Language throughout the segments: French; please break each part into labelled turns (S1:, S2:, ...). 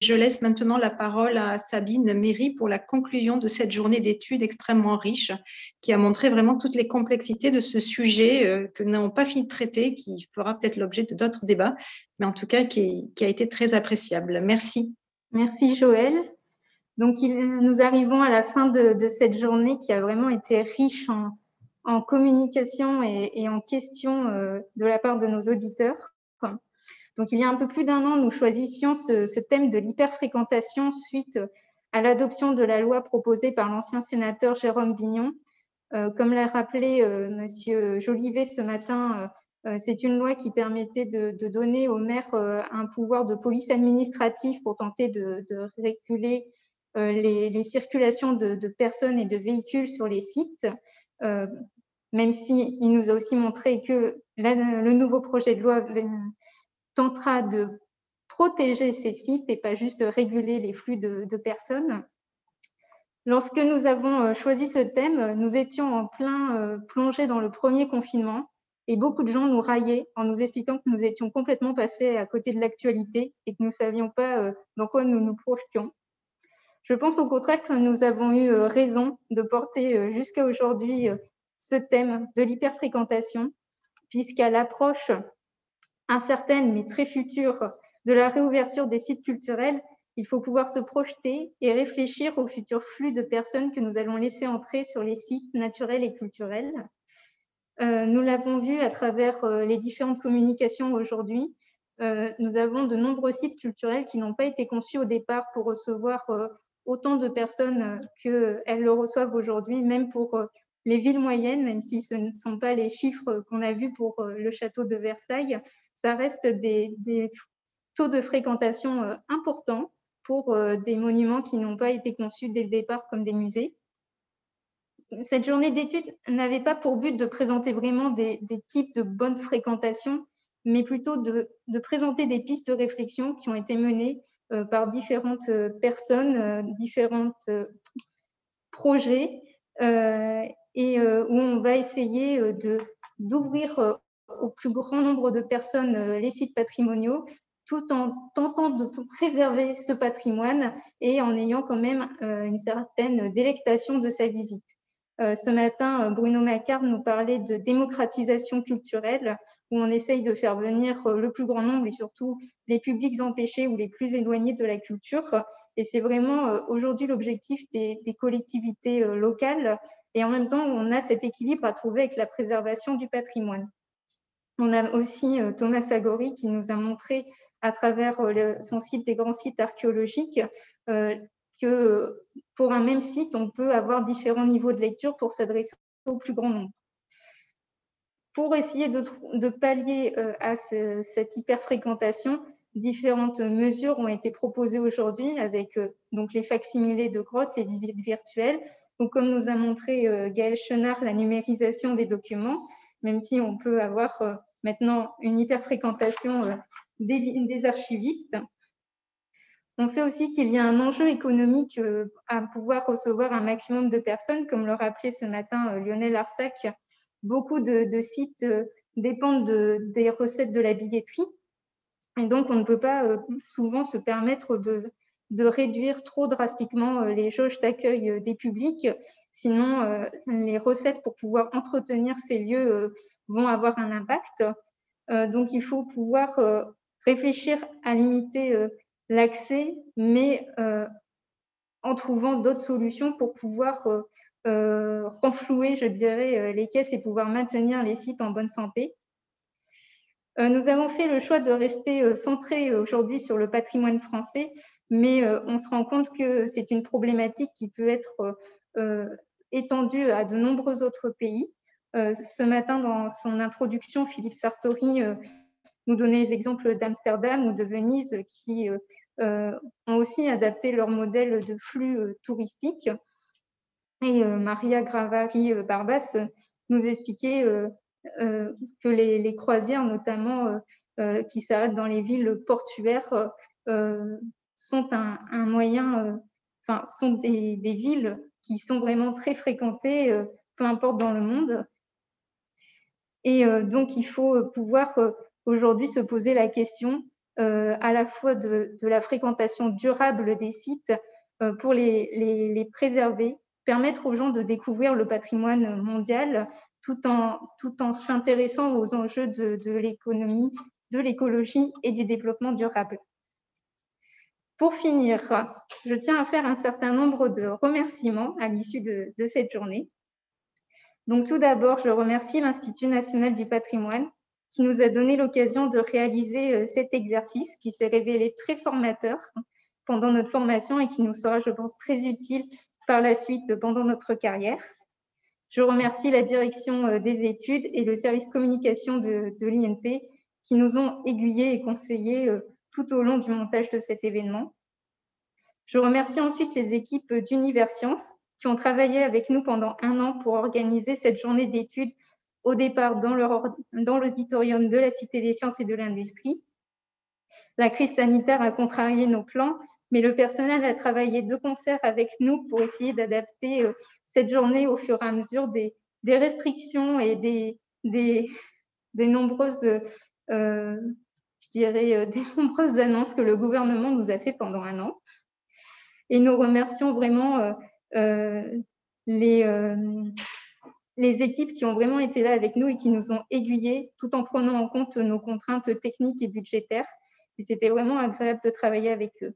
S1: je laisse maintenant la parole à Sabine Méry pour la conclusion de cette journée d'études extrêmement riche qui a montré vraiment toutes les complexités de ce sujet euh, que nous n'avons pas fini de traiter, qui fera peut-être l'objet de d'autres débats, mais en tout cas qui, a été très appréciable. Merci.
S2: Merci Joël. Donc nous arrivons à la fin de, cette journée qui a vraiment été riche en, communication et, en questions euh, de la part de nos auditeurs. Donc, il y a un peu plus d'un an, nous choisissions ce, thème de l'hyperfréquentation suite à l'adoption de la loi proposée par l'ancien sénateur Jérôme Bignon. Euh, comme l'a rappelé euh, Monsieur Jolivet ce matin, euh, c'est une loi qui permettait de, donner aux maires un pouvoir de police administrative pour tenter de, réguler les, circulations de, personnes et de véhicules sur les sites, même s'il il nous a aussi montré que le nouveau projet de loi tentera de protéger ces sites et pas juste réguler les flux de, personnes. Lorsque nous avons euh, choisi ce thème, nous étions en plein euh, plongé dans le premier confinement et beaucoup de gens nous raillaient en nous expliquant que nous étions complètement passés à côté de l'actualité et que nous ne savions pas euh, dans quoi nous nous projetions. Je pense au contraire que nous avons eu raison de porter jusqu'à aujourd'hui ce thème de l'hyperfréquentation, puisqu'à l'approche incertaine mais très future de la réouverture des sites culturels, il faut pouvoir se projeter et réfléchir au futur flux de personnes que nous allons laisser entrer sur les sites naturels et culturels. Euh, nous l'avons vu à travers euh, les différentes communications aujourd'hui. Euh, nous avons de nombreux sites culturels qui n'ont pas été conçus au départ pour recevoir autant de personnes qu'elles le reçoivent aujourd'hui, même pour les villes moyennes, même si ce ne sont pas les chiffres qu'on a vus pour le château de Versailles, ça reste des, taux de fréquentation euh, importants pour euh, des monuments qui n'ont pas été conçus dès le départ comme des musées. Cette journée d'études n'avait pas pour but de présenter vraiment des, types de bonnes fréquentations, mais plutôt de, présenter des pistes de réflexion qui ont été menées euh, par différentes personnes, différents projets, et où on va essayer d'ouvrir au plus grand nombre de personnes euh, les sites patrimoniaux tout en tentant de préserver ce patrimoine et en ayant quand même euh, une certaine délectation de sa visite. Euh, ce matin, Bruno Macquart nous parlait de démocratisation culturelle, où on essaye de faire venir le plus grand nombre et surtout les publics empêchés ou les plus éloignés de la culture. Et c'est vraiment aujourd'hui l'objectif des, des, collectivités locales. Et en même temps, on a cet équilibre à trouver avec la préservation du patrimoine. On a aussi euh, Thomas Sagori qui nous a montré à travers euh, son site des grands sites archéologiques euh, que pour un même site, on peut avoir différents niveaux de lecture pour s'adresser au plus grand nombre. Pour essayer de, pallier à cette hyperfréquentation, différentes mesures ont été proposées aujourd'hui avec donc les facsimilés de grottes, les visites virtuelles. Comme nous a montré Gaël Chenard, la numérisation des documents, même si on peut avoir maintenant une hyperfréquentation euh, des, archivistes. On sait aussi qu'il y a un enjeu économique euh, à pouvoir recevoir un maximum de personnes, comme le rappelait ce matin euh, Lionel Arsac. Beaucoup de, sites dépendent des recettes de la billetterie. Et donc, on ne peut pas souvent se permettre de, de réduire trop drastiquement les jauges d'accueil des publics. Sinon, les recettes pour pouvoir entretenir ces lieux vont avoir un impact. Euh, donc, il faut pouvoir euh, réfléchir à limiter euh, l'accès, mais en trouvant d'autres solutions pour pouvoir renflouer, je dirais, les caisses et pouvoir maintenir les sites en bonne santé. Nous avons fait le choix de rester centré aujourd'hui sur le patrimoine français, mais on se rend compte que c'est une problématique qui peut être étendue à de nombreux autres pays. Euh, ce matin, dans son introduction, Philippe Sartori euh, nous donnait les exemples d'Amsterdam ou de Venise qui euh, ont aussi adapté leur modèle de flux touristique. Et Maria Gravari-Barbas nous expliquait que les, croisières, notamment qui s'arrêtent dans les villes portuaires, sont un, moyen, enfin, sont des, villes qui sont vraiment très fréquentées, peu importe dans le monde, et euh, donc, il faut euh, pouvoir euh, aujourd'hui se poser la question à la fois de, la fréquentation durable des sites pour les, préserver, permettre aux gens de découvrir le patrimoine mondial tout en s'intéressant aux enjeux de l'économie, de l'écologie et du développement durable. Pour finir, je tiens à faire un certain nombre de remerciements à l'issue de, cette journée. Donc, tout d'abord, je remercie l'Institut national du patrimoine qui nous a donné l'occasion de réaliser euh, cet exercice qui s'est révélé très formateur pendant notre formation et qui nous sera, je pense, très utile par la suite pendant notre carrière. Je remercie la direction euh, des études et le service communication de, l'INP qui nous ont aiguillés et conseillés euh, tout au long du montage de cet événement. Je remercie ensuite les équipes d'Universcience qui ont travaillé avec nous pendant un an pour organiser cette journée d'études au départ dans l'auditorium de la Cité des sciences et de l'industrie. La crise sanitaire a contrarié nos plans, mais le personnel a travaillé de concert avec nous pour essayer d'adapter euh, cette journée au fur et à mesure des, restrictions et des, nombreuses euh, dirais, euh, des nombreuses annonces que le gouvernement nous a fait pendant un an. Et nous remercions vraiment euh, euh, les, les équipes qui ont vraiment été là avec nous et qui nous ont aiguillés tout en prenant en compte nos contraintes techniques et budgétaires. Et c'était vraiment agréable de travailler avec eux.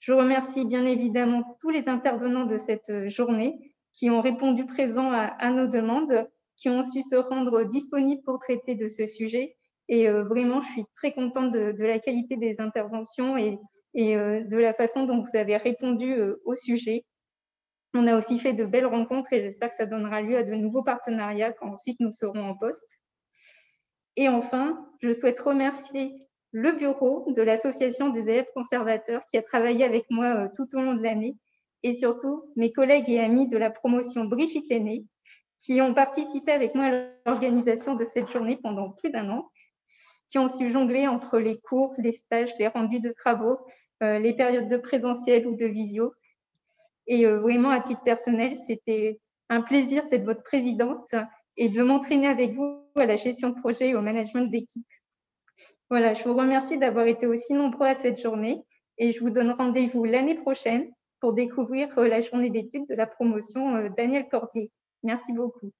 S2: Je remercie bien évidemment tous les intervenants de cette journée qui ont répondu présent à nos demandes, qui ont su se rendre disponibles pour traiter de ce sujet et euh, vraiment, je suis très contente de, la qualité des interventions et, euh, de la façon dont vous avez répondu euh, au sujet. On a aussi fait de belles rencontres et j'espère que ça donnera lieu à de nouveaux partenariats quand ensuite nous serons en poste. Et enfin, je souhaite remercier le bureau de l'Association des élèves conservateurs qui a travaillé avec moi tout au long de l'année et surtout mes collègues et amis de la promotion Brigitte Lenné qui ont participé avec moi à l'organisation de cette journée pendant plus d'un an qui ont su jongler entre les cours, les stages, les rendus de travaux, euh, les périodes de présentiel ou de visio. Et euh, vraiment, à titre personnel, c'était un plaisir d'être votre présidente et de m'entraîner avec vous à la gestion de projet et au management d'équipe. Voilà, je vous remercie d'avoir été aussi nombreux à cette journée et je vous donne rendez-vous l'année prochaine pour découvrir euh, la journée d'études de la promotion Daniel Cordier. Merci beaucoup.